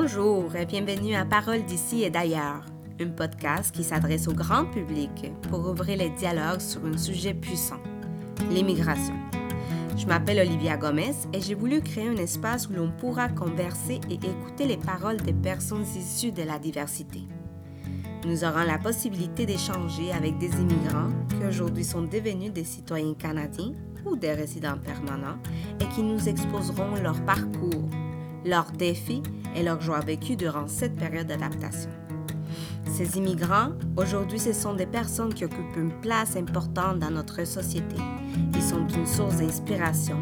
Bonjour et bienvenue à Parole d'ici et d'ailleurs, un podcast qui s'adresse au grand public pour ouvrir les dialogues sur un sujet puissant, l'immigration. Je m'appelle Olivia Gomez et j'ai voulu créer un espace où l'on pourra converser et écouter les paroles des personnes issues de la diversité. Nous aurons la possibilité d'échanger avec des immigrants qui aujourd'hui sont devenus des citoyens canadiens ou des résidents permanents et qui nous exposeront leur parcours, leurs défis et leurs joies vécues durant cette période d'adaptation. Ces immigrants, aujourd'hui, ce sont des personnes qui occupent une place importante dans notre société. Ils sont une source d'inspiration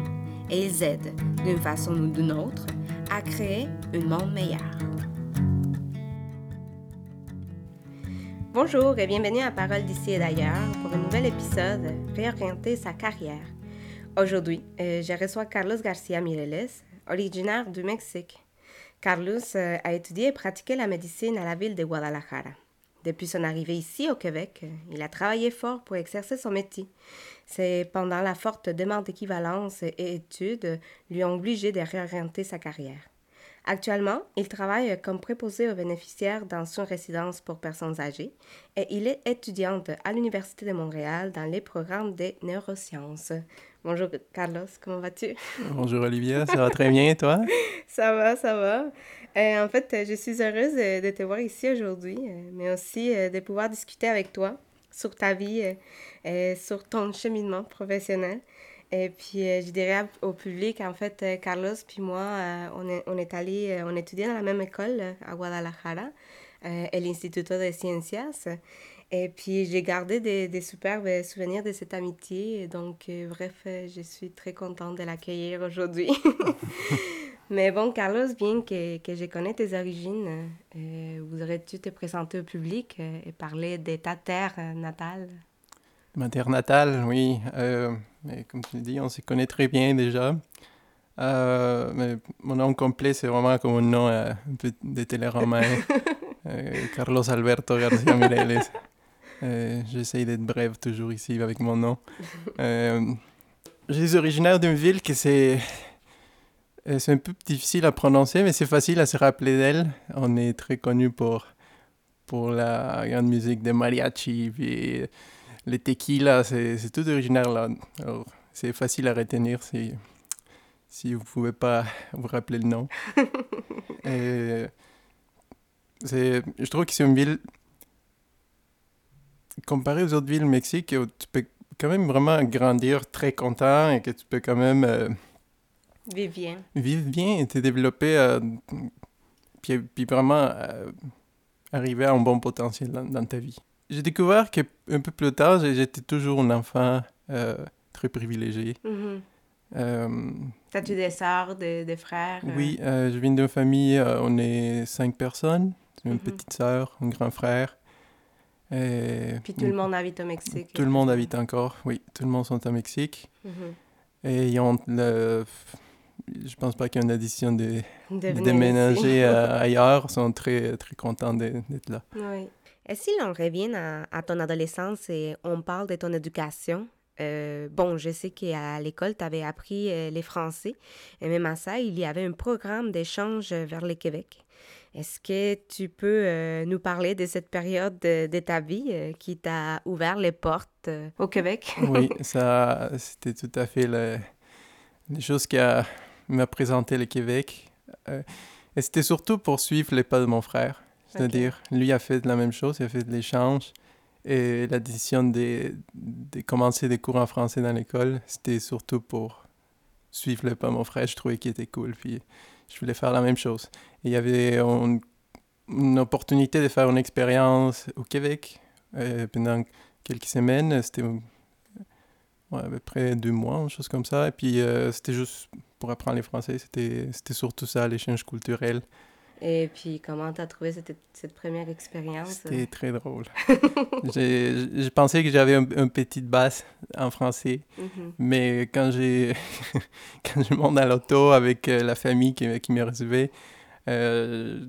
et ils aident, d'une façon ou d'une autre, à créer un monde meilleur. Bonjour et bienvenue à Parole d'ici et d'ailleurs pour un nouvel épisode Réorienter sa carrière. Aujourd'hui, euh, je reçois Carlos Garcia Mireles, originaire du Mexique. Carlos euh, a étudié et pratiqué la médecine à la ville de Guadalajara. Depuis son arrivée ici au Québec, euh, il a travaillé fort pour exercer son métier. C'est pendant la forte demande d'équivalence et études lui ont obligé de réorienter sa carrière. Actuellement, il travaille comme préposé aux bénéficiaires dans une résidence pour personnes âgées et il est étudiante à l'Université de Montréal dans les programmes de neurosciences. Bonjour Carlos, comment vas-tu? Bonjour Olivia, ça va très bien et toi? ça va, ça va. Euh, en fait, je suis heureuse de te voir ici aujourd'hui, euh, mais aussi euh, de pouvoir discuter avec toi sur ta vie et sur ton cheminement professionnel. Et puis, je dirais au public, en fait, Carlos puis moi, on est, on est allés, on étudiait dans la même école à Guadalajara, à l'Instituto de Ciencias. Et puis, j'ai gardé des, des, superbes souvenirs de cette amitié. Donc, bref, je suis très contente de l'accueillir aujourd'hui. Mais bon, Carlos, bien que, que je connais tes origines, euh, voudrais-tu te présenter au public euh, et parler de ta terre natale? Ma terre natale, oui. Euh, mais comme tu le dis, on se connaît très bien déjà. mais mon nom complet, c'est vraiment comme un nom un peu de téléroman. Carlos Alberto García Mireles. J'essaye d'être bref toujours ici avec mon nom. je suis originaire d'une ville qui c'est euh, c'est un peu difficile à prononcer, mais c'est facile à se rappeler d'elle. On est très connu pour, pour la grande musique de mariachi, puis les tequila, c'est tout originaire là. C'est facile à retenir si, si vous ne pouvez pas vous rappeler le nom. Et je trouve que c'est une ville, comparée aux autres villes du Mexique, où tu peux quand même vraiment grandir très content et que tu peux quand même... Euh, Vive bien. Vive bien et te développer, euh, puis, puis, vraiment euh, arriver à un bon potentiel dans, ta vie. J'ai découvert qu'un peu plus tard, j'étais toujours un enfant très privilégié. Mm-hmm. T'as-tu des sœurs, des, des frères? Oui, je viens d'une famille, on est cinq personnes. Une mm-hmm. petite sœur, un grand frère. Et, Puis tout le monde habite au Mexique. Tout le monde habite encore, oui. Tout le monde sont au Mexique. Mm-hmm. Et ils ont le, je pense pas qu'il y ait une addition de, de déménager euh, ailleurs. Ils sont très, très contents d'être là. Oui. Et si l'on revient à, ton adolescence et on parle de ton éducation, euh, bon, je sais qu'à l'école, tu avais appris euh, les français, et même à ça, il y avait un programme d'échange vers le Québec. Est-ce que tu peux nous parler de cette période de, ta vie qui t'a ouvert les portes au Québec? oui, ça, c'était tout à fait le, les choses qui m'a présenté le Québec. Euh, et c'était surtout pour suivre les pas de mon frère. C'est-à-dire, lui a fait la même chose, il a fait de l'échange. Et la décision de, de, commencer des cours en français dans l'école, c'était surtout pour suivre les pas de mon frère. Je trouvais qu'il était cool, puis je voulais faire la même chose. Et il y avait une, opportunité de faire une expérience au Québec euh, pendant quelques semaines. C'était à peu près deux mois, une chose comme ça. Et puis, euh, c'était juste pour apprendre les français. C'était surtout ça, l'échange culturel. Et puis, comment tu as trouvé cette, cette première expérience? C'était très drôle. je pensais que j'avais une un petite base en français, mm-hmm. mais quand, quand je monte dans l'auto avec euh, la famille qui, qui me recevait, euh,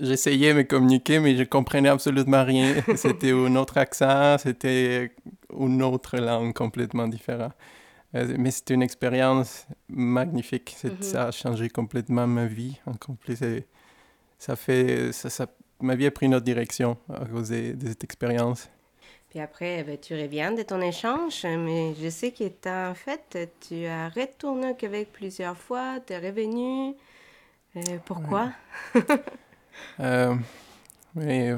j'essayais de me communiquer, mais je comprenais absolument rien. C'était un autre accent, c'était une autre langue complètement différente. Euh, mais c'était une expérience magnifique. Mhm. Ça a changé complètement ma vie. En complet, ça fait, ça, ça, ma vie a pris une autre direction à cause de, cette expérience. Puis après, ben, tu reviens de ton échange, mais je sais que en fait, tu as retourné au Québec plusieurs fois, tu es revenu. Euh, pourquoi? euh, oui,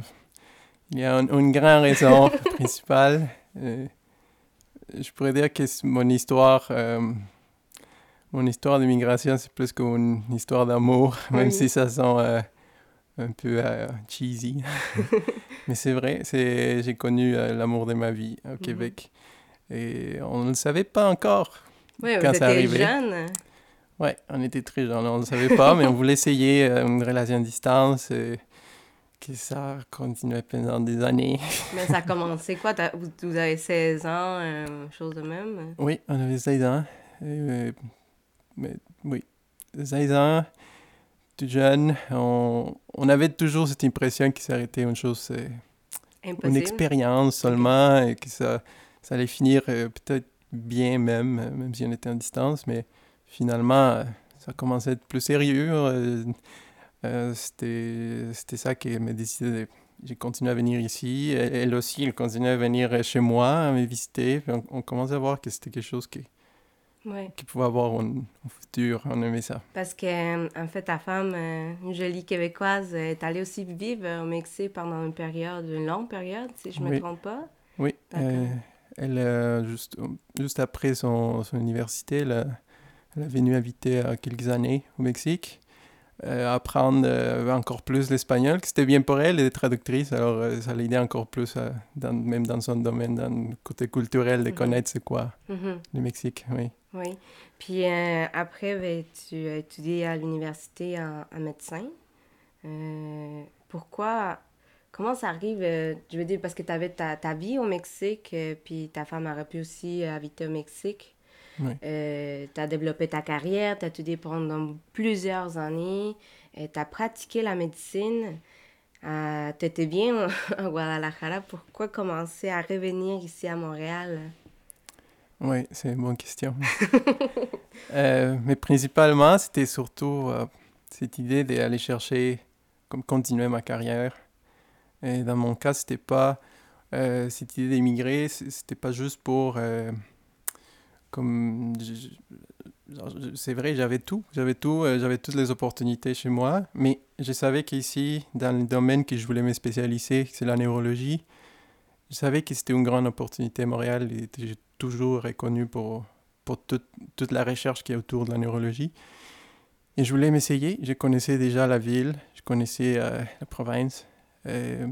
il y a une, grande raison principale. Euh, je pourrais dire que mon histoire, euh, mon histoire d'immigration, c'est plus qu'une histoire d'amour, même si ça sent euh, un peu cheesy. Mais c'est vrai, c'est, j'ai connu l'amour de ma vie au mhm. Québec. Et on ne le savait pas encore oui, quand ça arrivait. jeune. Oui, on était très jeunes, on ne le savait pas, mais on voulait essayer une relation à distance. Et que ça continuait pendant des années. Mais ça a commencé quoi? Vous, avez 16 ans, euh, chose de même? Oui, on avait 16 ans. Euh, mais, oui, 16 ans, jeune. On, on avait toujours cette impression que ça arrêtait une chose, une expérience seulement, et que ça, ça allait finir euh, peut-être bien même, même si on était en distance, mais finalement, ça commençait à être plus sérieux euh, c'était ça qui m'a décidé J'ai continué à venir ici. Elle, aussi, elle continuait à venir chez moi, à me visiter. on, on commençait à voir que c'était quelque chose qui, qui pouvait avoir un, futur. On aimait ça. Parce que, euh, en fait, ta femme, euh, une jolie québécoise, est allée aussi vivre au Mexique pendant une période, une longue période, si je ne me trompe pas. Oui. elle, juste, juste après son, son université, elle, a, elle est venue habiter quelques années au Mexique. Euh, apprendre euh, encore plus l'espagnol, que c'était bien pour elle, elle est traductrice, alors euh, ça l'aidait encore plus, dans, même dans son domaine, dans le côté culturel, de mhm. connaître c'est quoi mhm. le Mexique, oui. Oui. Puis après, ben, tu as étudié à l'université en, médecin. pourquoi Comment ça arrive, je veux dire, parce que tu avais ta, ta, vie au Mexique, puis ta femme aurait pu aussi habiter au Mexique. Euh, tu as développé ta carrière, tu as étudié pendant plusieurs années, tu as pratiqué la médecine. Euh, tu étais bien à Guadalajara. Pourquoi commencer à revenir ici à Montréal? Oui, c'est une bonne question. Euh, mais principalement, c'était surtout cette idée d'aller chercher, comme continuer ma carrière. Et dans mon cas, c'était pas cette idée d'émigrer, c'était pas juste pour comme c'est vrai, j'avais tout, j'avais tout, euh, j'avais toutes les opportunités chez moi, mais je savais qu'ici, dans le domaine que je voulais me spécialiser, c'est la neurologie, je savais que c'était une grande opportunité. Montréal était toujours reconnu pour, pour toute, toute la recherche qui est autour de la neurologie. Et je voulais m'essayer. Je connaissais déjà la ville, je connaissais euh, la province. Euh,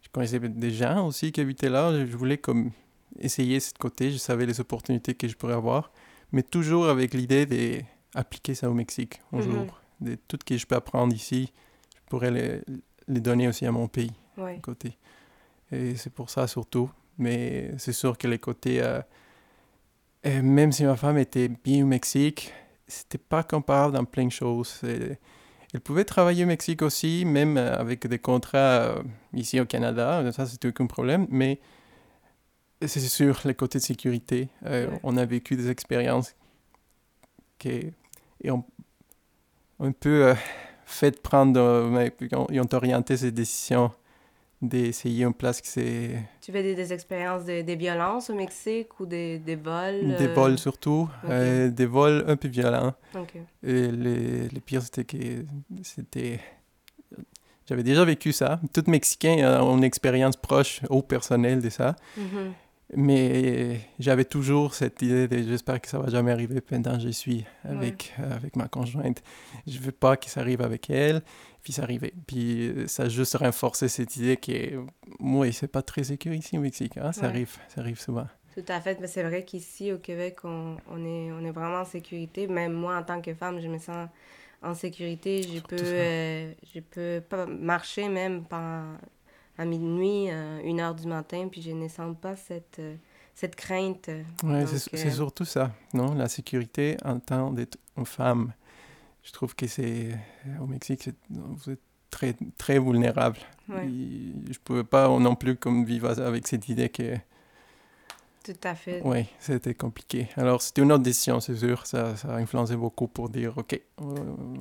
je connaissais des gens aussi qui habitaient là. Je voulais comme essayer ce côté, je savais les opportunités que je pourrais avoir, mais toujours avec l'idée d'appliquer ça au Mexique un mhm. jour. De tout ce que je peux apprendre ici, je pourrais les, les donner aussi à mon pays, côté. Et c'est pour ça surtout. Mais c'est sûr que les côtés, euh, euh, même si ma femme était bien au Mexique, c'était pas comparable dans plein de choses. Elle pouvait travailler au Mexique aussi, même euh, avec des contrats ici au Canada, ça c'était aucun problème, mais c'est sûr, les côtés de sécurité. Euh, on a vécu des expériences qui et on, un peu euh, fait prendre, euh, ils ont orienté ces décisions d'essayer une place qui c'est... Tu fais des, expériences de, des violences au Mexique ou des, des vols? Des vols surtout, des vols un peu violents. Et les, les pires, c'était que c'était... J'avais déjà vécu ça. Tout Mexicain a une expérience proche au personnel de ça. Mm-hmm. Mais j'avais toujours cette idée de j'espère que ça va jamais arriver pendant que je suis avec, avec ma conjointe. Je veux pas que ça arrive avec elle, puis ça arrivait. Puis euh, ça a juste renforcé cette idée que, moi, c'est pas très sécurisé ici au Mexique. Hein? Ça, arrive, ça arrive souvent. Tout à fait, mais c'est vrai qu'ici au Québec, on, on, est, on est vraiment en sécurité. Même moi, en tant que femme, je me sens en sécurité. Je peux, euh, je peux pas marcher même pendant à minuit, à une heure du matin, puis je ne sens pas cette, euh, cette crainte. Oui, c'est euh, surtout ça, non? La sécurité en tant d'être une femme. Je trouve que c'est... Au Mexique, vous êtes très, très vulnérable. je ne pouvais pas non plus comme vivre avec cette idée que... Tout à fait. Oui, c'était compliqué. Alors, c'était une autre décision, c'est sûr. Ça, ça a influencé beaucoup pour dire, OK, euh,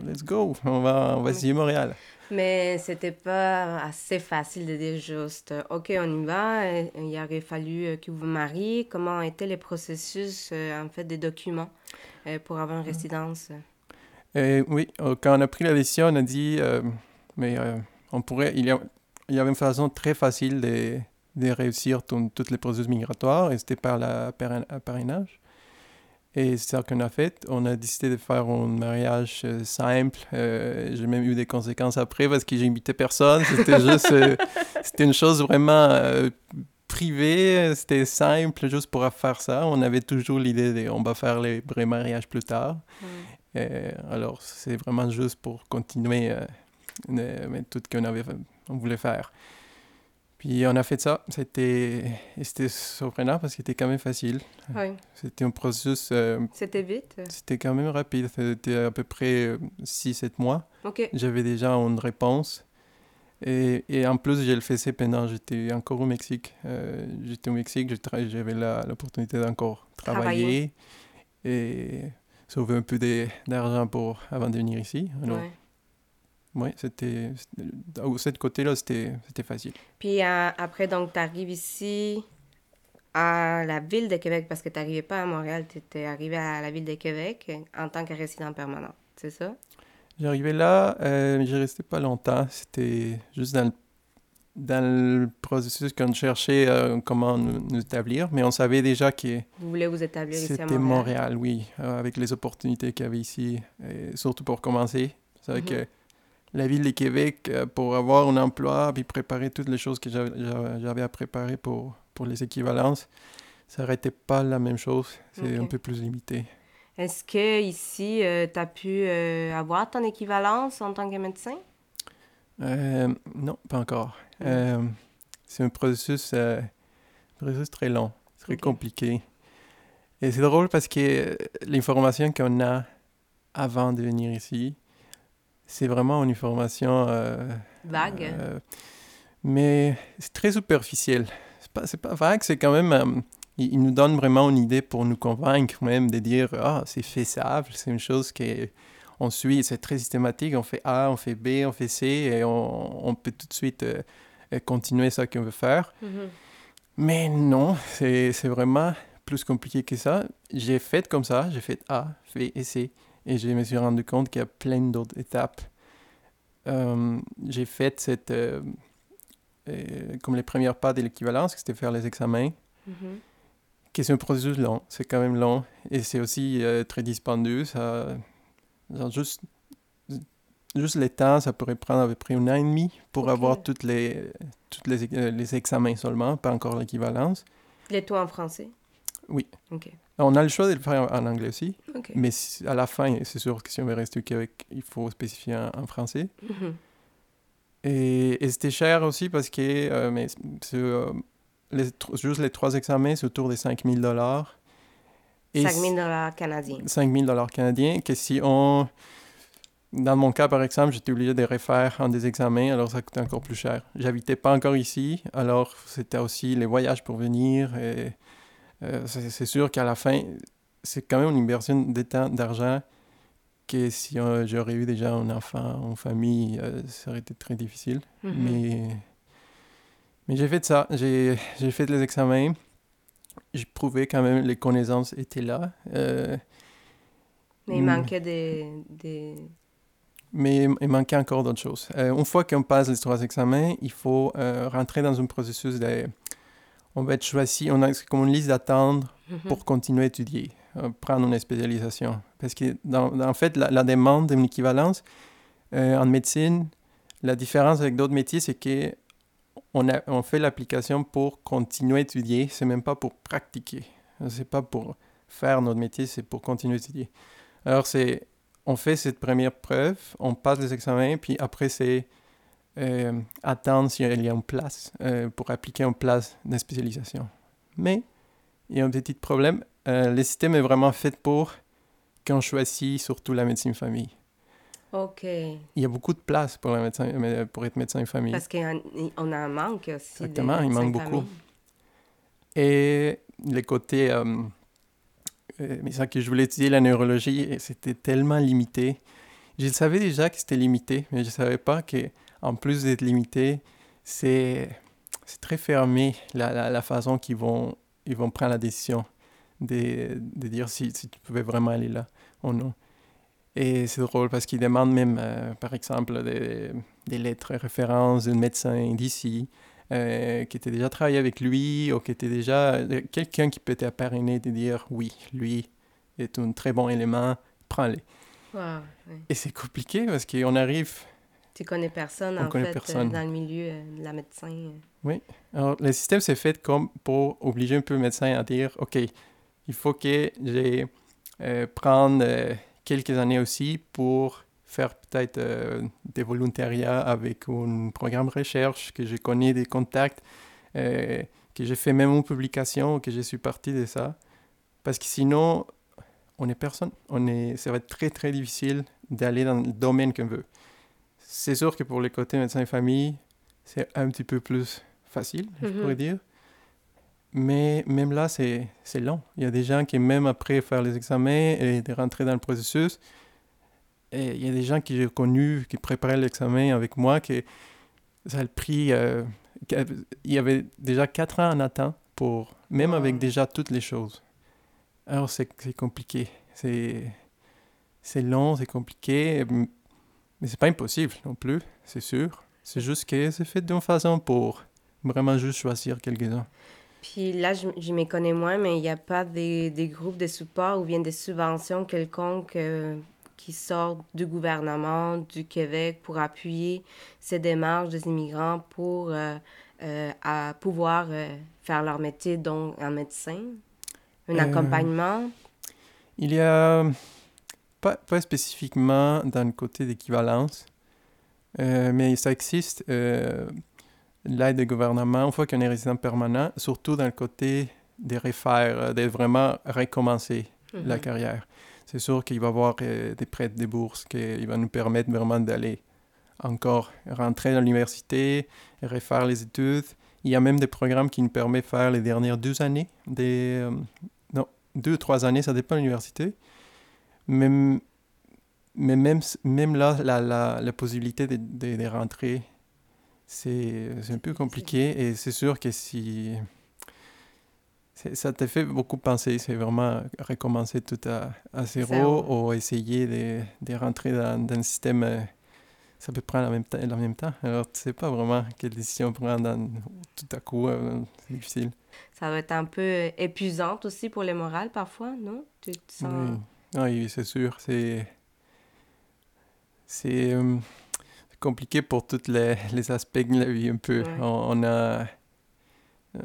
let's go, on va, on va essayer Montréal. Mais c'était pas assez facile de dire juste, OK, on y va. Il aurait fallu euh, que vous mariez. Comment étaient les processus, euh, en fait, des documents pour avoir une résidence? Oui, quand on a pris la décision, on a dit, mais on pourrait, il y, a, il y avait une façon très facile de de réussir toutes les processus migratoires et c'était par le parrainage. Et c'est ça qu'on a fait. On a décidé de faire un mariage euh, simple. Euh, j'ai même eu des conséquences après parce que j'ai invité personne. C'était juste, euh, c'était une chose vraiment privée. C'était simple juste pour faire ça. On avait toujours l'idée de, on va faire les vrais mariages plus tard. Alors c'est vraiment juste pour continuer tout ce qu'on avait, on voulait faire. Puis on a fait ça. C'était, c'était surprenant parce que c'était quand même facile. Oui. C'était un processus. Euh, c'était vite? C'était quand même rapide. C'était à peu près 6-7 euh, mois. J'avais déjà une réponse. Et, et en plus, j'ai le fait pendant j'étais encore au Mexique. Euh, j'étais au Mexique, j'avais l'opportunité d'encore travailler, et sauver un peu d'argent pour avant de venir ici. Alors, oui, c'était. De cette côté-là, c'était facile. Puis euh, après, donc, tu arrives ici à la ville de Québec, parce que tu n'arrivais pas à Montréal, tu étais arrivé à la ville de Québec en tant que résident permanent, c'est ça? J'arrivais là, euh, j'ai resté pas longtemps. C'était juste dans le, dans le processus qu'on cherchait euh, comment nous, établir, mais on savait déjà que. Vous voulez vous établir ici à Montréal? C'était Montréal, oui, euh, avec les opportunités qu'il y avait ici, et surtout pour commencer. C'est vrai mm-hmm. que la ville de Québec euh, pour avoir un emploi puis préparer toutes les choses que j'avais à préparer pour, pour les équivalences, ça n'aurait pas la même chose. C'est un peu plus limité. Est-ce que ici, tu as pu avoir ton équivalence en tant que médecin? non, pas encore. Hmm. c'est un processus, processus, très long, très compliqué. Et c'est drôle parce que l'information qu'on a avant de venir ici, c'est vraiment une information... Euh, vague. Euh, mais c'est très superficiel. C'est pas, pas vague, c'est quand même... Euh, il, nous donne vraiment une idée pour nous convaincre même de dire « Ah, c'est faisable, c'est une chose qu'on suit, c'est très systématique, on fait A, on fait B, on fait C, et on, on peut tout de suite continuer ce qu'on veut faire. Mm-hmm. Mais non, c'est vraiment plus compliqué que ça. J'ai fait comme ça, j'ai fait A, B et C. Et je me suis rendu compte qu'il y a plein d'autres étapes. Euh, j'ai fait cette, euh, euh, comme les premières pas de l'équivalence, c'était faire les examens, mm qui c'est un processus long. C'est quand même long et c'est aussi très dispendieux. Ça, juste, juste les temps, ça pourrait prendre à peu près un an et demi pour avoir toutes les, toutes les, les examens seulement, pas encore l'équivalence. Les toi en français? Oui. OK. On a le choix de le faire en anglais aussi, mais à la fin, c'est sûr que si on veut rester au Québec, il faut spécifier en, français. Mm-hmm. Et, c'était cher aussi parce que euh, mais euh, les, juste les trois examens, c'est autour des 5 000 dollars. 5 000 dollars canadiens. 5 000 dollars canadiens, que si on... Dans mon cas, par exemple, j'étais obligé de refaire un des examens, alors ça coûtait encore plus cher. J'habitais pas encore ici, alors c'était aussi les voyages pour venir et euh, c'est sûr qu'à la fin, c'est quand même une inversion de temps, d'argent, que si j'aurais eu déjà un enfant, une famille, euh, ça aurait été très difficile. Mm-hmm. Mais, mais j'ai fait ça. J'ai fait les examens. J'ai prouvé quand même les connaissances étaient là. Euh, mais il manquait des... des... Mais il manquait encore d'autres choses. une fois qu'on passe les trois examens, il faut rentrer dans un processus de on va être choisi, on a comme une liste d'attente mhm. pour continuer à étudier, euh, prendre une spécialisation. Parce que, dans, en fait, la, demande d'une équivalence euh, en médecine, la différence avec d'autres métiers, c'est que on, on fait l'application pour continuer à étudier, c'est même pas pour pratiquer. C'est pas pour faire notre métier, c'est pour continuer à étudier. Alors, c'est, on fait cette première preuve, on passe les examens, puis après, c'est euh, attendre s'il y a une place euh, pour appliquer une place de spécialisation. Mais il y a un petit problème. Euh, le système est vraiment fait pour qu'on choisit surtout la médecine famille. OK. Il y a beaucoup de place pour, la médecin, pour être médecin famille. Parce qu'on a un manque aussi. Exactement, il manque beaucoup. Et les côtés... Euh, mais ça que je voulais étudier la neurologie, c'était tellement limité. Je savais déjà que c'était limité, mais je ne savais pas qu'en plus d'être limité, c'est très fermé la, la, façon qu'ils vont, ils vont prendre la décision de, de dire si, si, tu pouvais vraiment aller là ou non. Et c'est drôle parce qu'ils demandent même, euh, par exemple, des, des lettres références d'un médecin d'ici euh, qui était déjà travaillé avec lui ou qui était déjà euh, quelqu'un qui peut être parrainé de dire oui, lui est un très bon élément, prends-le. Et c'est compliqué parce qu'on arrive. Tu connais personne, en fait, personne. dans le milieu de la médecine. Oui. Alors, le système s'est fait comme pour obliger un peu le médecin à dire OK, il faut que j'ai euh, prendre quelques années aussi pour faire peut-être euh, des volontariats avec un programme recherche, que je connais des contacts, euh, que j'ai fait même une publication, que je suis parti de ça. Parce que sinon, on est personne. On est, ça va être très, très difficile d'aller dans le domaine qu'on veut. C'est sûr que pour les côtés médecin et famille, c'est un petit peu plus facile, je mm-hmm. pourrais dire. Mais même là, c'est long. Il y a des gens qui, même après faire les examens et de rentrer dans le processus, et il y a des gens qui j'ai connus qui préparaient l'examen avec moi, qui ça a pris. Euh, il y avait déjà quatre ans en attente pour. Même avec déjà toutes les choses. Alors, c'est compliqué. C'est long, c'est compliqué. Mais c'est pas impossible non plus, c'est sûr. C'est juste que c'est fait d'une façon pour vraiment juste choisir quelques-uns. Puis là, je, je m'y connais moins, mais il n'y a pas des, des, groupes de support ou bien des subventions quelconques euh, qui sortent du gouvernement du Québec pour appuyer ces démarches des immigrants pour euh, euh, à pouvoir faire leur métier, donc un médecin, un accompagnement? Il y a pas, pas spécifiquement dans le côté d'équivalence, mais ça existe l'aide du gouvernement, une fois qu'on est résident permanent, surtout dans le côté de refaire, euh, de vraiment recommencer la mhm. carrière. C'est sûr qu'il va y avoir euh, des prêts, des bourses qui vont nous permettre vraiment d'aller encore rentrer dans l'université, refaire les études. Il y a même des programmes qui nous permettent de faire les dernières deux années, des, euh, non, deux ou trois années, ça dépend de l'université. Mais, mais même, même là, la, la, la possibilité de, de, de rentrer c'est un peu compliqué et c'est sûr que si ça te fait beaucoup penser, c'est vraiment recommencer tout à, à zéro ou essayer de, de rentrer dans, dans, un système, euh, ça peut prendre en même, temps, en même temps. Alors, tu sais pas vraiment quelle décision prendre tout à coup, euh, c'est difficile. Ça va être un peu épuisant aussi pour les morales parfois, non? Tu sens... Oui, oui c'est sûr. C'est... C'est... Euh, compliqué pour tous les, les, aspects de la vie un peu. On, a... Euh,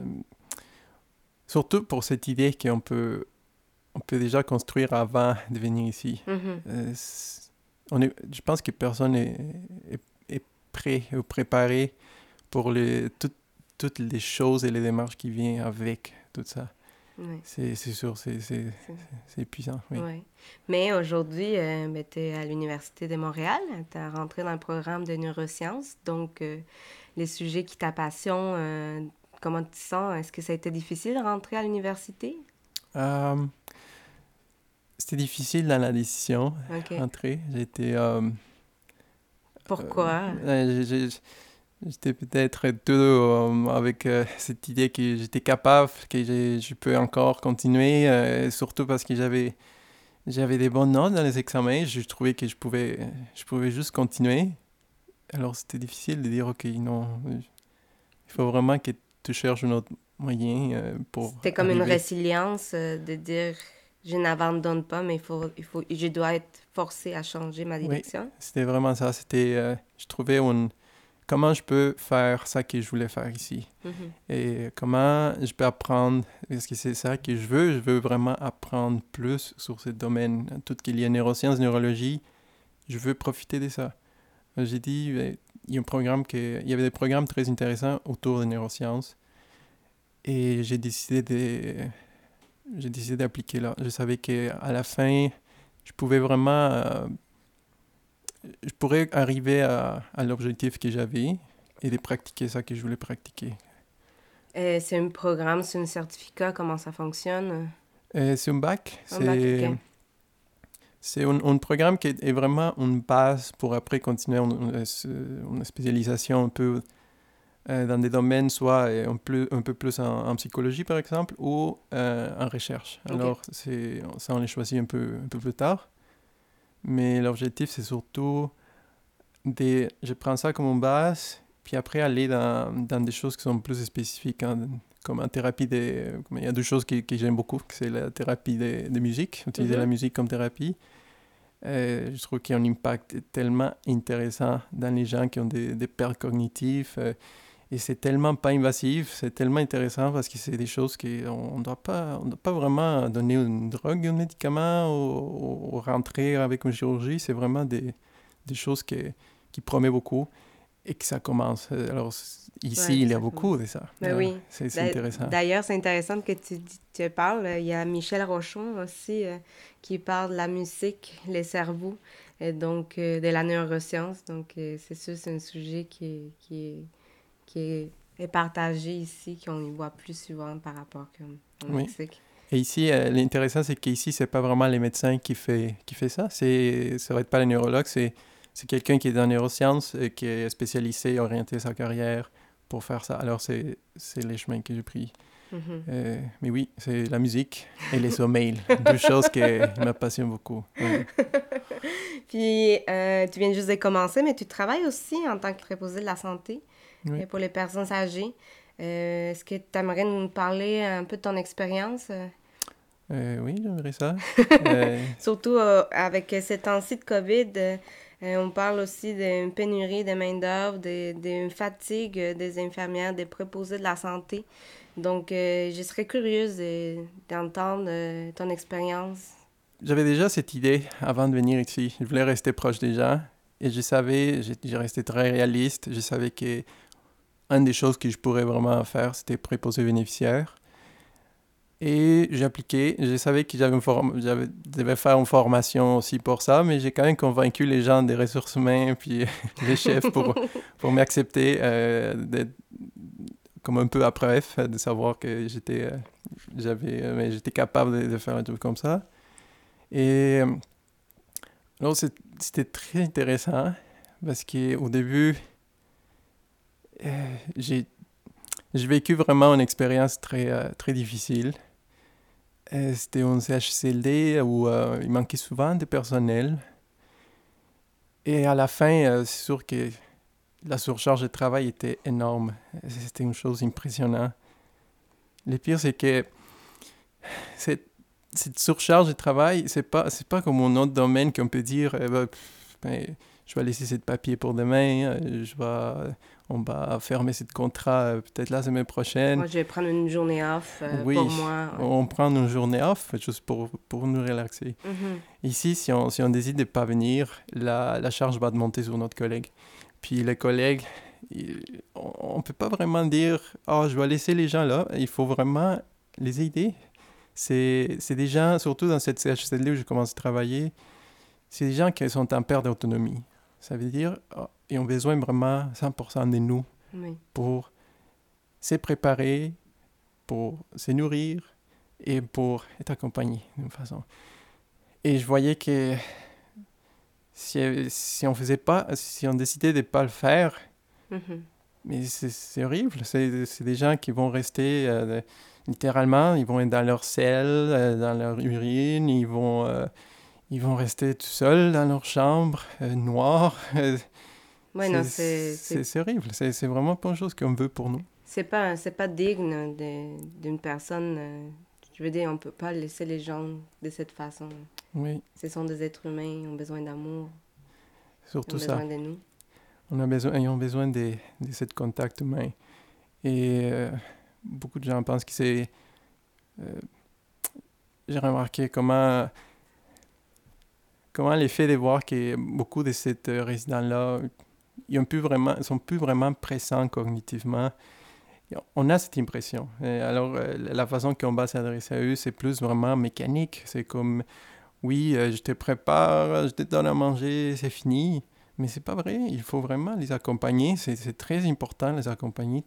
surtout pour cette idée qu'on peut, on peut déjà construire avant de venir ici. Mm-hmm. Euh, on est, je pense que personne n'est est, est, prêt ou préparé pour les, toutes les choses et les démarches qui viennent avec tout ça. C'est sûr, c'est épuisant. Oui. Mais aujourd'hui, euh, ben, tu es à l'Université de Montréal, tu as rentré dans le programme de neurosciences, donc euh, les sujets qui t'apassionnent, euh, comment tu te sens? Est-ce que ça a été difficile de rentrer à l'université? C'était difficile dans la décision, rentrer. J'ai été... Pourquoi? J'étais peut-être tout euh, avec euh, cette idée que j'étais capable, que je peux encore continuer, euh, surtout parce que j'avais j'avais des bonnes notes dans les examens. Je trouvais que je pouvais, je pouvais juste continuer. Alors c'était difficile de dire, OK, non, il faut vraiment que tu cherches un autre moyen pour... C'était comme une résilience de dire, je n'abandonne pas, mais il faut, il faut, je dois être forcé à changer ma direction. Oui, c'était vraiment ça. C'était, je trouvais une comment je peux faire ça que je voulais faire ici mm-hmm. et comment je peux apprendre est-ce que c'est ça que je veux je veux vraiment apprendre plus sur ce domaine tout ce qu'il y a neurosciences neurologie je veux profiter de ça j'ai dit ben, il y a un programme que il y avait des programmes très intéressants autour des neurosciences et j'ai décidé de j'ai décidé d'appliquer là je savais que à la fin je pouvais vraiment euh, je pourrais arriver à, à l'objectif que j'avais et de pratiquer ça que je voulais pratiquer. C'est un programme, c'est un certificat, comment ça fonctionne? Euh, c'est un bac. Un bac. C'est un, un programme qui est vraiment une base pour après continuer une, une- une spécialisation un peu euh, dans des domaines, soit euh, un peu, un peu plus en, en psychologie par exemple, ou euh, en recherche. Ok. Alors ça on les choisit un peu, un peu plus tard. Mais l'objectif c'est surtout de, je prends ça comme une base, puis après aller dans, dans des choses qui sont plus spécifiques, hein, comme en thérapie des... Il y a deux choses que, que j'aime beaucoup, c'est la thérapie de, de musique, utiliser Mhm. la musique comme thérapie. Euh, je trouve qu'il y a un impact tellement intéressant dans les gens qui ont des, pertes cognitives. euh, et c'est tellement pas invasif, c'est tellement intéressant parce que c'est des choses qu'on ne doit pas, doit pas vraiment donner une drogue, un médicament ou, rentrer avec une chirurgie. C'est vraiment des, choses que- qui promettent beaucoup et que ça commence. Euh, Alors ici, Ouais, il y a beaucoup de ça. Ben oui. C'est intéressant. D'ailleurs, c'est intéressant que tu, tu parles. Il y a Michel Rochon aussi euh, qui parle de la musique, les cerveaux, et donc euh, de la neuroscience. Donc, euh, c'est sûr, c'est un sujet qui est, qui est, qui est, est partagé ici, qu'on y voit plus souvent par rapport Oui. Mexique. Et ici, l'intéressant, c'est qu'ici, c'est pas vraiment les médecins qui fait, qui fait ça. Ça va être pas les neurologues, c'est, c'est quelqu'un qui est dans la neurosciences et qui est spécialisé, orienté sa carrière pour faire ça. Alors, c'est, c'est les chemins que j'ai pris. Mhm. Euh, mais oui, c'est la musique et les sommeils. Deux choses qui m'apassionnent beaucoup. Oui. Puis, euh, tu viens juste de commencer, mais tu travailles aussi en tant que préposé de la santé Oui. euh, pour les personnes âgées. Euh, Est-ce que tu aimerais nous parler un peu de ton expérience? euh, Euh, oui, j'aimerais ça. Euh, Surtout euh, avec ces temps-ci de COVID, euh, euh, on parle aussi d'une pénurie de main-d'œuvre, d'une fatigue des infirmières, des préposés de la santé. Donc, euh, je serais curieuse de- d'entendre euh, ton expérience. J'avais déjà cette idée avant de venir ici. Je voulais rester proche des gens. Et je savais, j'ai resté très réaliste. Je savais que une des choses que je pourrais vraiment faire, c'était préposer bénéficiaire. Et j'ai appliqué. Je savais que j'avais j'avais- devais faire une formation aussi pour ça, mais j'ai quand même convaincu les gens des ressources humaines puis les chefs pour, pour m'accepter euh, comme un peu à preuve, de savoir que j'étais euh, euh, capable de, faire un truc comme ça. Et euh, alors c'était très intéressant parce qu'au début, j'ai j'ai vécu vraiment une expérience très, très difficile. C'était un CHCLD où euh, il manquait souvent de personnel. Et à la fin, euh, c'est sûr que la surcharge de travail était énorme. C'était une chose impressionnante. Le pire, c'est que cette, cette surcharge de travail, c'est pas, c'est pas comme un autre domaine qu'on peut dire, eh ben, ben, je vais laisser ce papier pour demain, euh, je vais, on va fermer ce contrat euh, peut-être la semaine prochaine. Moi, je vais prendre une journée off euh, Oui, pour moi. On prend une journée off juste pour, pour nous relaxer. Mhm. Ici, si on, si on décide de ne pas venir, la, la charge va monter sur notre collègue. Puis les collègues, il- on ne peut pas vraiment dire « Ah, je vais laisser les gens là ». Il faut vraiment les aider. C'est des gens, surtout dans cette CHCLD où je commence à travailler, c'est des gens qui sont en perte d'autonomie. Ça veut dire ah, ils ont besoin vraiment 100% de nous Oui. pour se préparer, pour se nourrir et pour être accompagné d'une façon. Et je voyais que si, si on faisait pas, si on décidait de ne pas le faire, Mhm. mais c'est horrible. C'est des gens qui vont rester euh, littéralement, ils vont être dans leur selle, euh, dans leur urine, ils vont, euh, ils vont rester tout seuls dans leur chambre, noire. Ouais, non, c'est... c'est c'est- c'est horrible. C'est c'est vraiment pas une chose qu'on veut pour nous. C'est pas, c'est pas digne de- d'une personne. euh, je veux dire, on peut pas laisser les gens de cette façon. Oui, Ce sont des êtres humains, ils ont besoin d'amour, ils surtout ont ça. besoin de nous. On a besoin, ils ont besoin de, de ce contact humain. Et euh, beaucoup de gens pensent que c'est... euh, J'ai remarqué comment, comment l'effet de voir que beaucoup de ces résidents-là, ils vraiment, sont plus vraiment pressants cognitivement. On a cette impression. Et alors, euh, la façon qu'on va s'adresser à eux, c'est plus vraiment mécanique. C'est comme, oui, euh, je te prépare, je te donne à manger, c'est fini. Mais c'est pas vrai, il faut vraiment les accompagner. C'est très important, les accompagner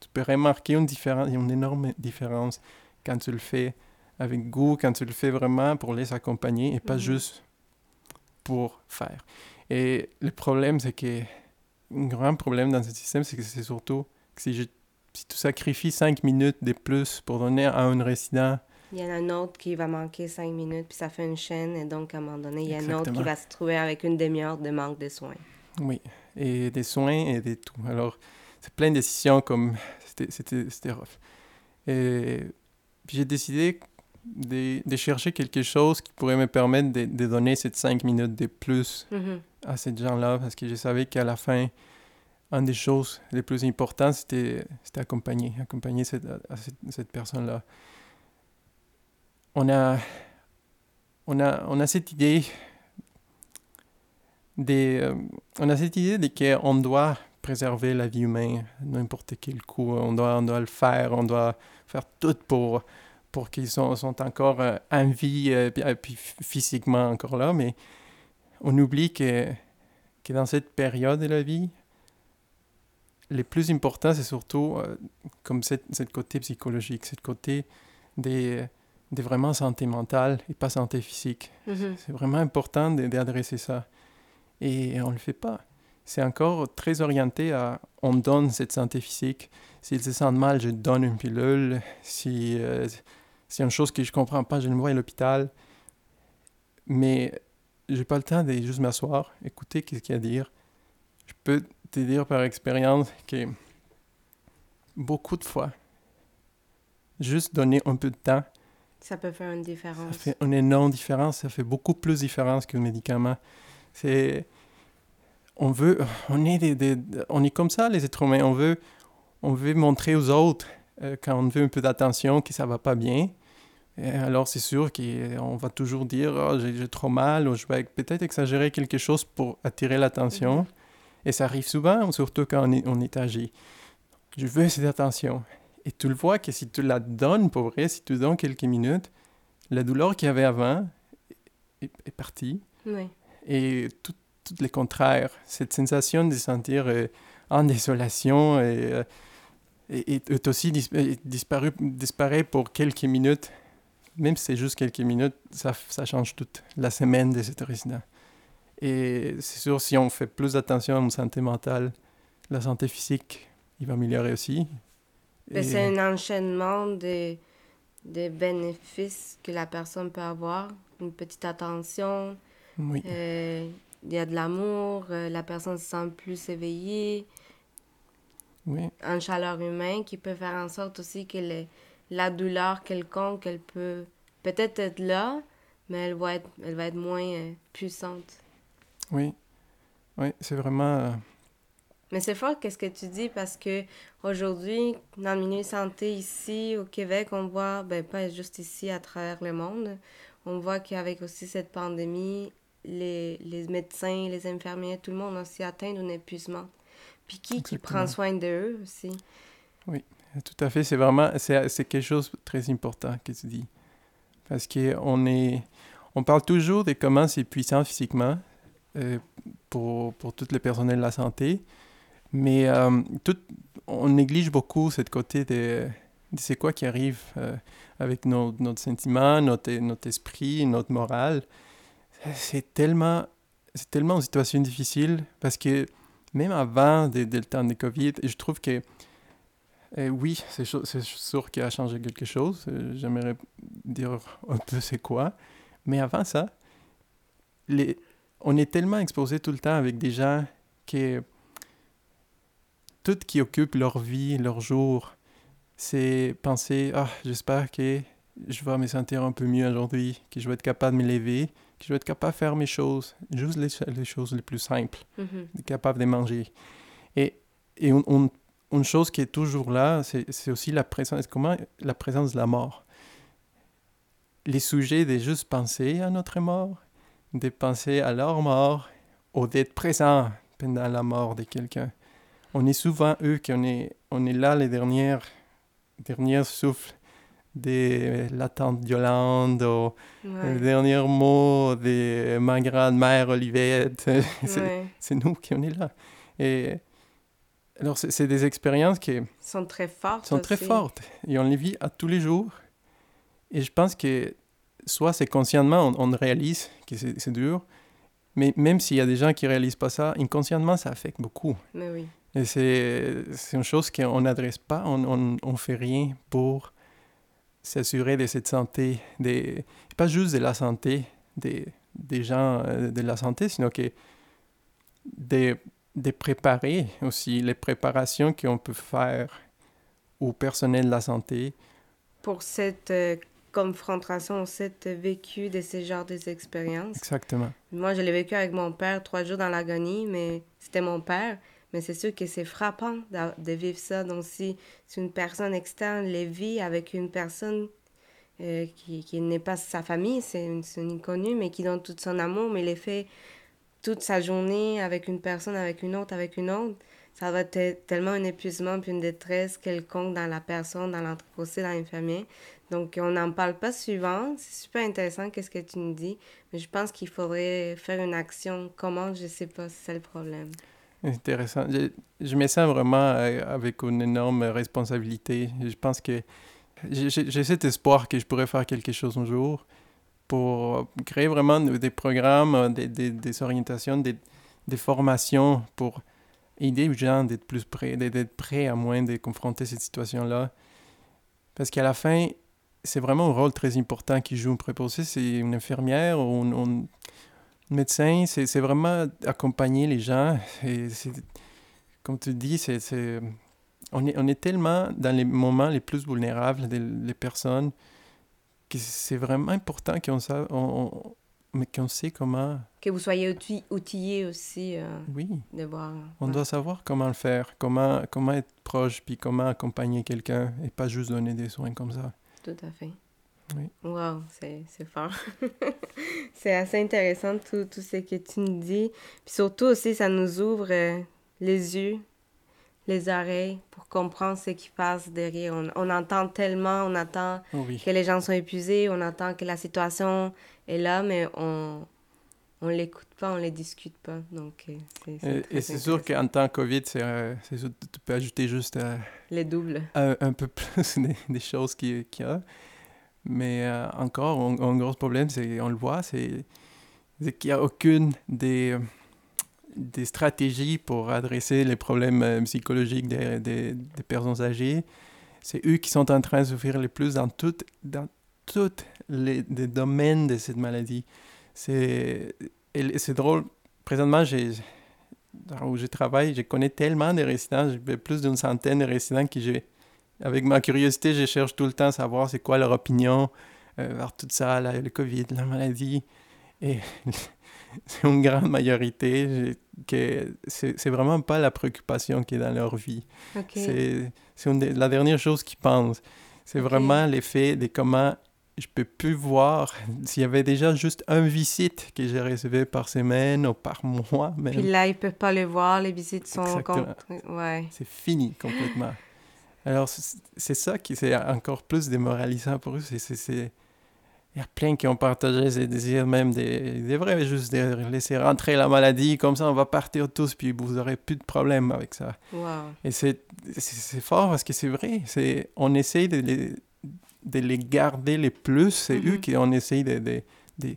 tu peux remarquer une différence, une énorme différence quand tu le fais avec goût, quand tu le fais vraiment pour les accompagner et pas Mhm. juste pour faire. Et le problème, c'est que grand problème dans ce système, c'est que c'est surtout que si, je, si tu sacrifies cinq minutes de plus pour donner à un résident, Il y en a un autre qui va manquer cinq minutes, puis ça fait une chaîne, et donc à un moment donné, il y a un autre qui va se trouver avec une demi-heure de manque de soins. oui, et des soins et des tout. Alors, c'est plein de décisions comme c'était- rough. Et puis j'ai décidé de, de chercher quelque chose qui pourrait me permettre de, de donner ces cinq minutes de plus Mhm. à ces gens-là parce que je savais qu'à la fin, une des choses les plus importantes, c'était accompagner, accompagner cette, cette, cette personne-là. On a, on, a, on a cette idée des, euh, on a cette idée de qu'on doit préserver la vie humaine n'importe quel coup. On doit, on doit le faire, on doit faire tout pour, pour qu'ils sont, sont encore euh, en vie, euh, puis, euh, physiquement encore là, mais on oublie que, que dans cette période de la vie, le plus important, c'est surtout euh, comme cette, cette côté psychologique, cette côté des, des vraiment santé mentale et pas santé physique. Mhm. C'est vraiment important d'adresser ça. Et on ne le fait pas. C'est encore très orienté à on donne cette santé physique. S'ils se sentent mal, je donne une pilule. Si euh, c'est une chose que je comprends pas, je le vois à l'hôpital. Mais j'ai pas le temps de juste m'asseoir, écouter qu'est-ce qu'il y a à dire. Je peux te dire par expérience que beaucoup de fois, juste donner un peu de temps, Ça peut faire une ça différence. fait une énorme différence. Ça fait beaucoup plus de différence que le médicament. C'est... On veut... On est, des, des- on est comme ça, les êtres humains. On veut, on veut montrer aux autres, euh, quand on veut un peu d'attention, que ça va pas bien. Et alors, c'est sûr qu'on va toujours dire Ah, j'ai, trop mal » ou je vais peut-être exagérer quelque chose pour attirer l'attention. Mhm. Et ça arrive souvent, surtout quand on est, on est âgé. Je veux cette attention. Et tu le vois que si tu la donnes pour vrai, si tu donnes quelques minutes, la douleur qu'il y avait avant est, est partie. Oui. Et tout, tout le contraire, cette sensation de se sentir euh, en désolation et, euh, est aussi dis- disparaît pour quelques minutes. Même si c'est juste quelques minutes, ça, ça change toute la semaine de cet résident. Et c'est sûr, si on fait plus attention à notre santé mentale, la santé physique, il va améliorer aussi. Mais Et- C'est un enchaînement de, de bénéfices que la personne peut avoir. Une petite attention, Oui, euh, il y a de l'amour, euh, la personne se sent plus éveillée, oui, une chaleur humaine qui peut faire en sorte aussi que le- la douleur quelconque, elle peut peut-être être là, mais elle va être, elle va être moins euh, puissante. oui. Oui, c'est vraiment... euh, Mais c'est fort qu'est-ce que tu dis parce que aujourd'hui, dans le milieu santé ici au Québec, on voit, ben pas juste ici, à travers le monde, on voit qu'avec aussi cette pandémie, les, les médecins, les infirmiers, tout le monde aussi atteint d'un épuisement. Puis qui qui prend soin d'eux aussi? Tout à fait, c'est vraiment, c'est, quelque chose de très important que tu dis. Parce qu'on est, on parle toujours de comment c'est puissant physiquement euh, pour, pour tout le personnel de la santé, mais euh, tout, on néglige beaucoup cette côté de, de c'est quoi qui arrive euh, avec nos, notre sentiment, notre, notre esprit, notre morale. C'est tellement, c'est tellement une situation difficile parce que même avant de, de le temps de COVID, je trouve que euh, oui, c'est sûr qu'il a changé quelque chose. Euh, J'aimerais dire un peu c'est quoi. Mais avant ça, les... on est tellement exposé tout le temps avec des gens que tout qui occupe leur vie, leur jour, c'est penser Ah, j'espère que je vais me sentir un peu mieux aujourd'hui, que je vais être capable de me lever, que je vais être capable de faire mes choses, juste les, les choses les plus simples Mhm. capable de manger. Et, et on- on- une chose qui est toujours là, c'est aussi la présence, comment la présence de la mort? Les sujets de juste penser à notre mort, de penser à leur mort, ou d'être présent pendant la mort de quelqu'un. On est souvent eux qu'on est, on est là les dernières, derniers souffles de la tante Yolande, ou Ouais. le dernier mot de ma grand-mère Olivette. C'est- Ouais. c'est nous qui on est là. Et alors, c'est des expériences qui sont très fortes. sont très fortes. Et on les vit à tous les jours. Et je pense que soit c'est conscientement, on, réalise que c'est dur, mais même s'il y a des gens qui ne réalisent pas ça, inconsciemment, ça affecte beaucoup. Mais oui. Et c'est une chose qu'on n'adresse pas, on ne fait rien pour s'assurer de cette santé, des, pas juste de la santé des, des gens euh, de la santé, sinon que de, de préparer aussi les préparations qu'on peut faire au personnel de la santé. Pour cette euh, confrontation, cette vécu de ces genres d'expériences. Exactement. Moi, je l'ai vécu avec mon père trois jours dans l'agonie, mais c'était mon père. Mais c'est sûr que c'est frappant de, vivre ça. Donc, si, une personne externe les vit avec une personne euh, qui, qui n'est pas sa famille, c'est une, une, inconnue, mais qui donne tout son amour, mais les fait toute sa journée avec une personne, avec une autre, avec une autre, ça va être tellement un épuisement puis une détresse quelconque dans la personne, dans l'entreprise, dans l'infirmier. Donc, on n'en parle pas souvent. C'est super intéressant, qu'est-ce que tu nous dis. Mais je pense qu'il faudrait faire une action. Comment, je ne sais pas, c'est le problème. Intéressant. Je, je me sens vraiment euh, avec une énorme responsabilité. Je pense que j'ai cet espoir que je pourrais faire quelque chose un jour pour créer vraiment des programmes, des, des, des orientations, des, des, formations pour aider les gens d'être plus prêts, d'être prêts à moins de confronter cette situation-là. Parce qu'à la fin, c'est vraiment un rôle très important qui joue un préposé. C'est une infirmière ou un, médecin. C'est vraiment accompagner les gens. Et comme tu dis, c'est on est, on est tellement dans les moments les plus vulnérables des personnes que c'est vraiment important qu'on on, mais qu'on sait comment... Que vous soyez outillé aussi euh, oui. de voir... On doit savoir comment le faire, comment, comment être proche, puis comment accompagner quelqu'un et pas juste donner des soins comme ça. Tout à fait. Oui. Wow, c'est fort. c'est assez intéressant tout, tout ce que tu nous dis. Puis surtout aussi, ça nous ouvre euh, les yeux les oreilles pour comprendre ce qui passe derrière. On, entend tellement, on entend oh que les gens sont épuisés, on entend que la situation est là, mais on on l'écoute pas, on les discute pas. Donc, euh, c'est, et, c'est sûr qu'en temps COVID, c'est, euh, tu peux ajouter juste... Euh, les doubles. Un, peu plus des, choses qu'il, y a. Mais encore, un, un, gros problème, c'est, on le voit, c'est, c'est qu'il n'y a aucune des des stratégies pour adresser les problèmes euh, psychologiques des, des, personnes âgées. C'est eux qui sont en train de souffrir le plus dans tous dans toutes les, domaines de cette maladie. C'est drôle. Présentement, où je travaille, je connais tellement de résidents, j'ai plus d'une centaine de résidents qui j'ai... Avec ma curiosité, je cherche tout le temps à savoir c'est quoi leur opinion euh, tout ça, le COVID, la maladie. Et une grande majorité que c'est vraiment pas la préoccupation qui est dans leur vie. C'est la dernière chose qu'ils pensent. C'est vraiment l'effet de comment je peux plus voir s'il y avait déjà juste un visite que j'ai recevé par semaine ou par mois. Même. Puis là, ils peuvent pas le voir, les visites sont... Ouais. C'est fini complètement. Alors, c'est ça qui c'est encore plus démoralisant pour eux. C'est il y a plein qui ont partagé ces désirs même des, des vrais, juste de laisser rentrer la maladie, comme ça on va partir tous, puis vous n'aurez plus de problème avec ça. Et c'est fort parce que c'est vrai, on essaye de les, de les garder les plus, c'est eux mm-hmm. qui on essaye de, de, de,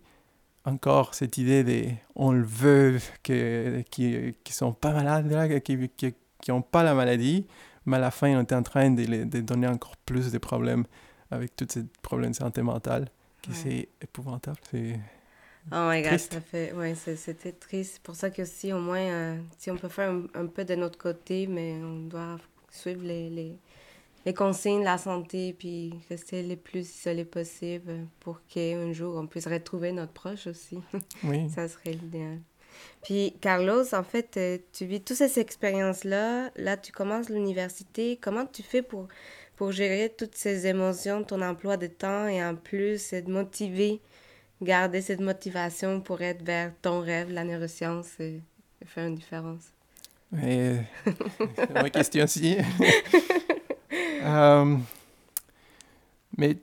encore cette idée de on le veut, que, qui ne sont pas malades, là, qui n'ont qui, qui pas la maladie, mais à la fin on est en train de, de donner encore plus de problèmes avec tous ces problèmes de santé mentale c'est épouvantable. C'est. Oh my god, ça fait. Ouais, c'était triste. C'est pour ça que si au moins, euh, si on peut faire un, peu de notre côté, mais on doit suivre les, les, les consignes de la santé puis rester le plus isolé possible pour qu'un jour on puisse retrouver notre proche aussi. Oui. ça serait l'idéal. Puis, Carlos, en fait, euh, tu vis toutes ces expériences-là. Là, tu commences l'université. Comment tu fais pour pour gérer toutes ces émotions, ton emploi de temps et en plus être motivé, garder cette motivation pour être vers ton rêve, la neuroscience et, faire une différence? c'est une question aussi. Euh, mais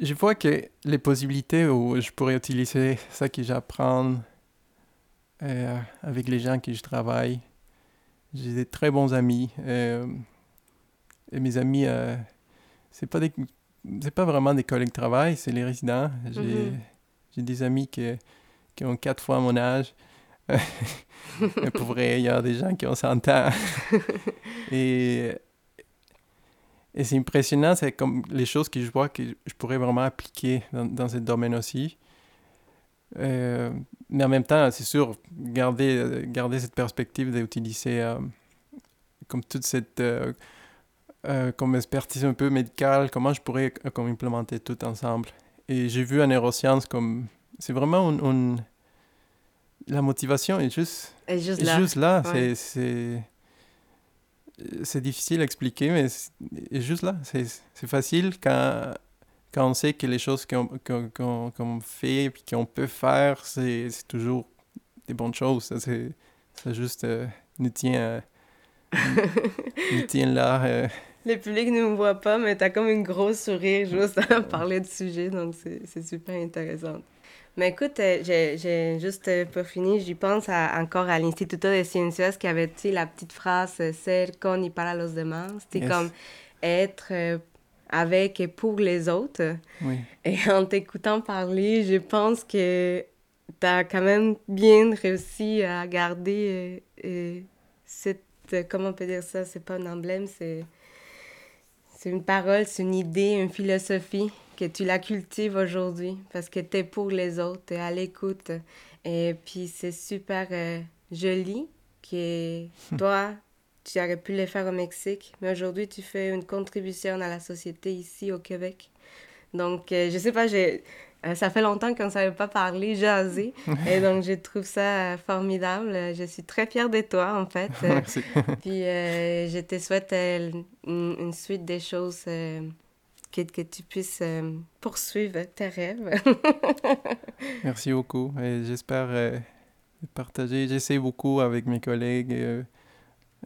je vois que les possibilités où je pourrais utiliser ça que j'apprends euh, avec les gens qui je travaille, j'ai des très bons amis. Mes amis, c'est pas des c'est pas vraiment des collègues de travail, c'est les résidents. J'ai mm-hmm. des amis qui, qui ont quatre fois mon âge. Mais pour vrai, il y a des gens qui ont 100 ans. et et c'est impressionnant, c'est comme les choses que je vois que je pourrais vraiment appliquer dans, dans ce domaine aussi. Euh, mais en même temps, c'est sûr, garder, garder cette perspective d'utiliser euh, comme toute cette euh, comme expertise un peu médicale, comment je pourrais comme implémenter tout ensemble. Et j'ai vu en neurosciences comme c'est vraiment une, la motivation est juste, est juste là. Juste là. C'est c'est difficile à expliquer, mais c'est juste là. C'est facile quand, quand on sait que les choses qu'on fait et qu'on peut faire, c'est toujours des bonnes choses. Ça, juste euh, nous tient, euh, nous tient là. Le public ne me voit pas, mais tu as comme une grosse sourire juste à parler du sujet, donc c'est super intéressant. Mais écoute, euh, j'ai juste euh, pour finir, j'y pense encore à l'Instituto de Ciencias qui avait la petite phrase euh, Ser con y para los demás. C'était comme être avec et pour les autres. Oui. Et en t'écoutant parler, je pense que tu as quand même bien réussi à garder cette. Comment on peut dire ça? C'est pas un emblème, c'est. C'est une parole, c'est une idée, une philosophie que tu la cultives aujourd'hui parce que tu es pour les autres, tu es à l'écoute. Et puis c'est super euh, joli que toi, tu aurais pu le faire au Mexique, mais aujourd'hui tu fais une contribution à la société ici au Québec. Donc, euh, je sais pas, j'ai, euh, ça fait longtemps qu'on ne savait pas parler, jaser. et donc, je trouve ça formidable. Je suis très fière de toi, en fait. Merci. Puis, je te souhaite une, une, suite des choses que, tu puisses euh, poursuivre tes rêves. Merci beaucoup. Et j'espère euh, partager. J'essaie beaucoup avec mes collègues, euh,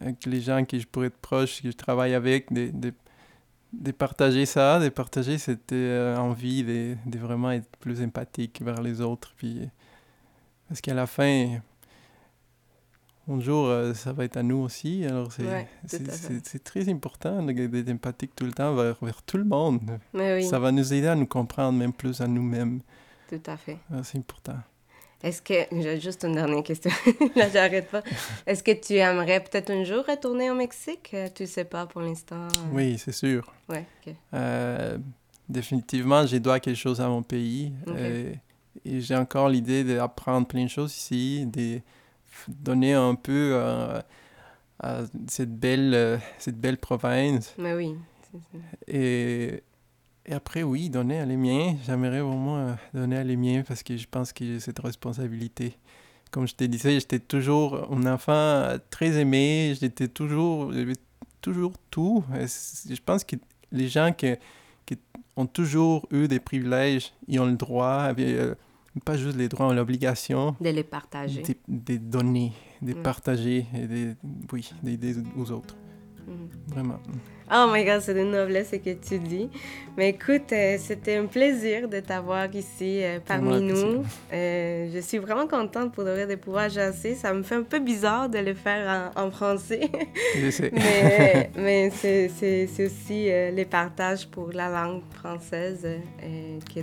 avec les gens qui je pourrais être proche, que je travaille avec, de, de, de partager ça, de partager cette envie de, de, vraiment être plus empathique vers les autres. Puis, parce qu'à la fin, un jour, euh, ça va être à nous aussi. Alors, c'est très important d'être empathique tout le temps vers, vers tout le monde. Ça va nous aider à nous comprendre même plus à nous-mêmes. Tout à fait. Ah, c'est important. Est-ce que, j'ai juste une dernière question, là j'arrête pas. Est-ce que tu aimerais peut-être un jour retourner au Mexique? Euh, tu sais pas pour l'instant. Oui, c'est sûr. Ouais. Euh, définitivement, j'ai dois quelque chose à mon pays. et j'ai encore l'idée d'apprendre plein de choses ici, des donner un peu euh, à cette belle, euh, cette belle province. Mais oui. Et, et, après, oui, donner à les miens. J'aimerais vraiment euh, donner à les miens parce que je pense que j'ai cette responsabilité. Comme je te disais, j'étais toujours un enfant très aimé. J'étais toujours, toujours tout. je pense que les gens qui, qui, ont toujours eu des privilèges, ils ont le droit, avec, pas juste les droits, on l'obligation de les partager. De, de donner, de mm. partager et de, oui, d'aider aux autres. Mm. Vraiment. Oh my God, c'est de noblesse ce que tu dis. Mais écoute, euh, c'était un plaisir de t'avoir ici euh, parmi nous. Euh, je suis vraiment contente pour de, pouvoir jaser. Ça me fait un peu bizarre de le faire en, français. Je sais. mais, mais c'est aussi les partages pour la langue française que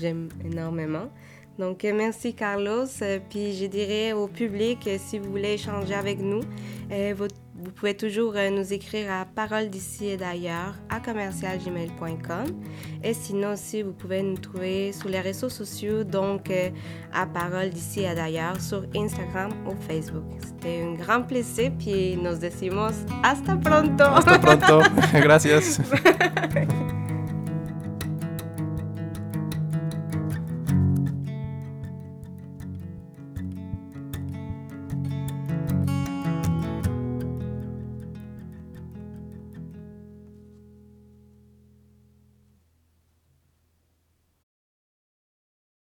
j'aime énormément. Donc, euh, merci Carlos. Euh, puis, je dirais au public, euh, si vous voulez échanger avec nous, vous, pouvez toujours nous écrire à parole d'ici et d'ailleurs à commercialgmail.com. Et sinon aussi, vous pouvez nous trouver sur les réseaux sociaux, donc à parole d'ici et d'ailleurs sur Instagram ou Facebook. C'était un grand plaisir, puis nos decimos hasta pronto. Hasta pronto. Gracias.